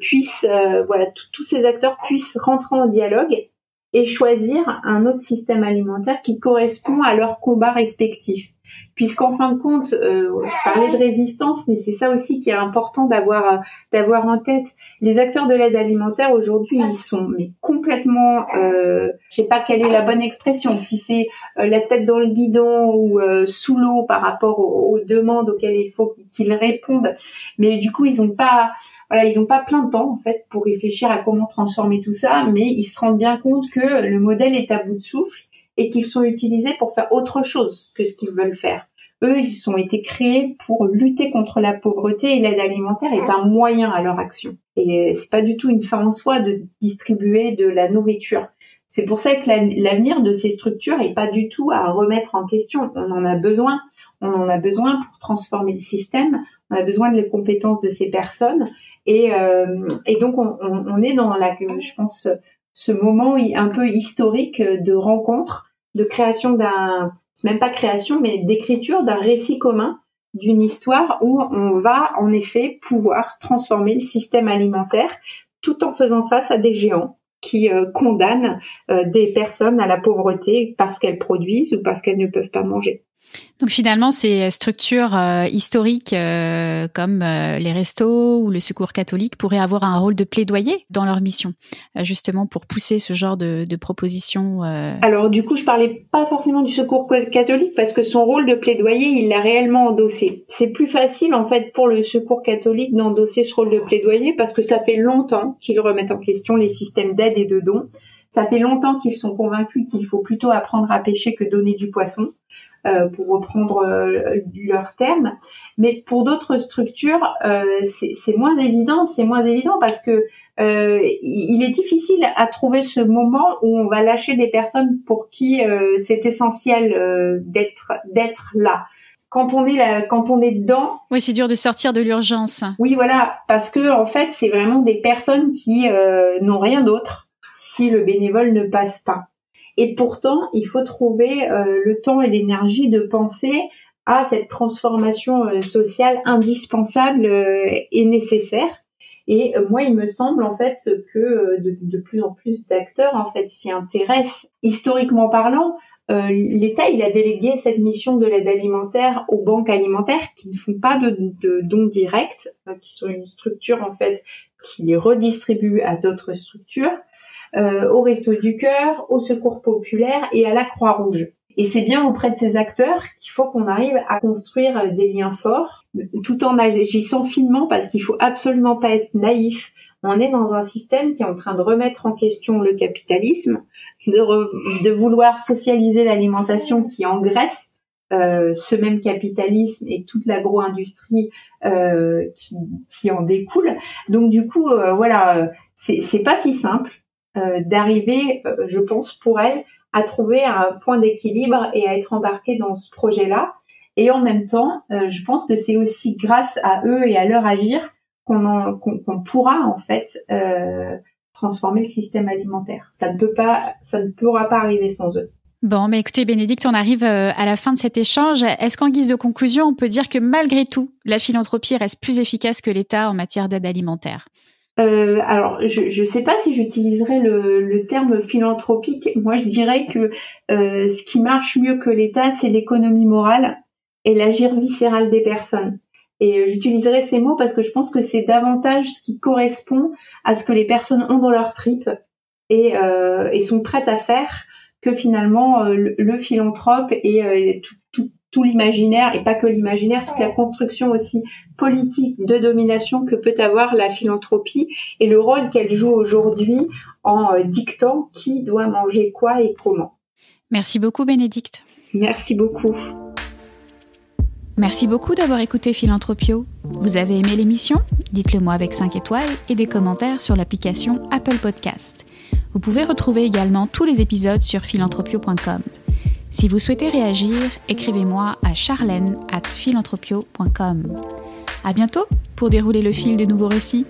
puissent, voilà, tous ces acteurs puissent rentrer en dialogue et choisir un autre système alimentaire qui correspond à leurs combats respectifs puisqu'en fin de compte, euh, je parlais de résistance, mais c'est ça aussi qui est important d'avoir d'avoir en tête. Les acteurs de l'aide alimentaire aujourd'hui, ils sont complètement, euh, je sais pas quelle est la bonne expression, si c'est euh, la tête dans le guidon ou euh, sous l'eau par rapport aux, demandes auxquelles il faut qu'ils répondent, mais du coup ils ont pas voilà, ils ont pas plein de temps en fait pour réfléchir à comment transformer tout ça, mais ils se rendent bien compte que le modèle est à bout de souffle et qu'ils sont utilisés pour faire autre chose que ce qu'ils veulent faire. Eux, ils ont été créés pour lutter contre la pauvreté et l'aide alimentaire est un moyen à leur action. Et c'est pas du tout une fin en soi de distribuer de la nourriture. C'est pour ça que l'avenir de ces structures est pas du tout à remettre en question. On en a besoin. On en a besoin pour transformer le système. On a besoin de les compétences de ces personnes. Et, euh, donc, on, on, est dans la, je pense, ce moment un peu historique de rencontre, de création d'un, c'est même pas création, mais d'écriture d'un récit commun d'une histoire où on va en effet pouvoir transformer le système alimentaire tout en faisant face à des géants qui euh, condamnent euh, des personnes à la pauvreté parce qu'elles produisent ou parce qu'elles ne peuvent pas manger. Donc finalement, ces structures euh, historiques euh, comme euh, les restos ou le secours catholique pourraient avoir un rôle de plaidoyer dans leur mission, justement pour pousser ce genre de, de propositions. Alors du coup, je parlais pas forcément du secours catholique parce que son rôle de plaidoyer, il l'a réellement endossé. C'est plus facile en fait pour le secours catholique d'endosser ce rôle de plaidoyer parce que ça fait longtemps qu'ils remettent en question les systèmes d'aide et de dons. Ça fait longtemps qu'ils sont convaincus qu'il faut plutôt apprendre à pêcher que donner du poisson. Euh, pour reprendre euh, leur terme. Mais pour d'autres structures, euh, c'est moins évident. C'est moins évident parce que il est difficile à trouver ce moment où on va lâcher des personnes pour qui c'est essentiel d'être d'être là quand on est là, quand on est dedans. Oui, c'est dur de sortir de l'urgence. Oui, voilà, parce que en fait, c'est vraiment des personnes qui n'ont rien d'autre si le bénévole ne passe pas. Et pourtant, il faut trouver euh, le temps et l'énergie de penser à cette transformation euh, sociale indispensable euh, et nécessaire. Et moi, il me semble en fait que de, de plus en plus d'acteurs en fait s'y intéressent. Historiquement parlant, l'État il a délégué cette mission de l'aide alimentaire aux banques alimentaires qui ne font pas de, de dons directs, qui sont une structure en fait qui redistribue à d'autres structures euh, au Resto du Cœur, au Secours Populaire et à la Croix-Rouge. Et c'est bien auprès de ces acteurs qu'il faut qu'on arrive à construire euh, des liens forts, tout en agissant finement parce qu'il faut absolument pas être naïf. On est dans un système qui est en train de remettre en question le capitalisme, de, de vouloir socialiser l'alimentation qui engraisse euh, ce même capitalisme et toute l'agro-industrie euh, qui, qui, en découle. Donc du coup, euh, voilà, c'est pas si simple. Euh, d'arriver, euh, je pense, pour elle, à trouver un point d'équilibre et à être embarquée dans ce projet-là. Et en même temps, euh, je pense que c'est aussi grâce à eux et à leur agir qu'on pourra en fait transformer le système alimentaire. Ça ne peut pas, ça ne pourra pas arriver sans eux. Bon, mais écoutez, Bénédicte, on arrive à la fin de cet échange. Est-ce qu'en guise de conclusion, on peut dire que malgré tout, la philanthropie reste plus efficace que l'État en matière d'aide alimentaire? Euh, alors, je ne sais pas si j'utiliserais le, le, terme philanthropique. Moi, je dirais que euh, ce qui marche mieux que l'État, c'est l'économie morale et l'agir viscéral des personnes. Et euh, j'utiliserai ces mots parce que je pense que c'est davantage ce qui correspond à ce que les personnes ont dans leur tripes et, euh, et sont prêtes à faire que finalement euh, le, le, philanthrope et tout, tout, l'imaginaire et pas que l'imaginaire, toute la construction aussi politique de domination que peut avoir la philanthropie et le rôle qu'elle joue aujourd'hui en euh, dictant qui doit manger quoi et comment. Merci beaucoup Bénédicte. Merci beaucoup. Merci beaucoup d'avoir écouté Philanthropio. Vous avez aimé l'émission? Dites-le moi avec 5 étoiles et des commentaires sur l'application Apple Podcast. Vous pouvez retrouver également tous les épisodes sur philanthropio.com. Si vous souhaitez réagir, écrivez-moi à charlène at philanthropio.com. À bientôt pour dérouler le fil de nouveaux récits.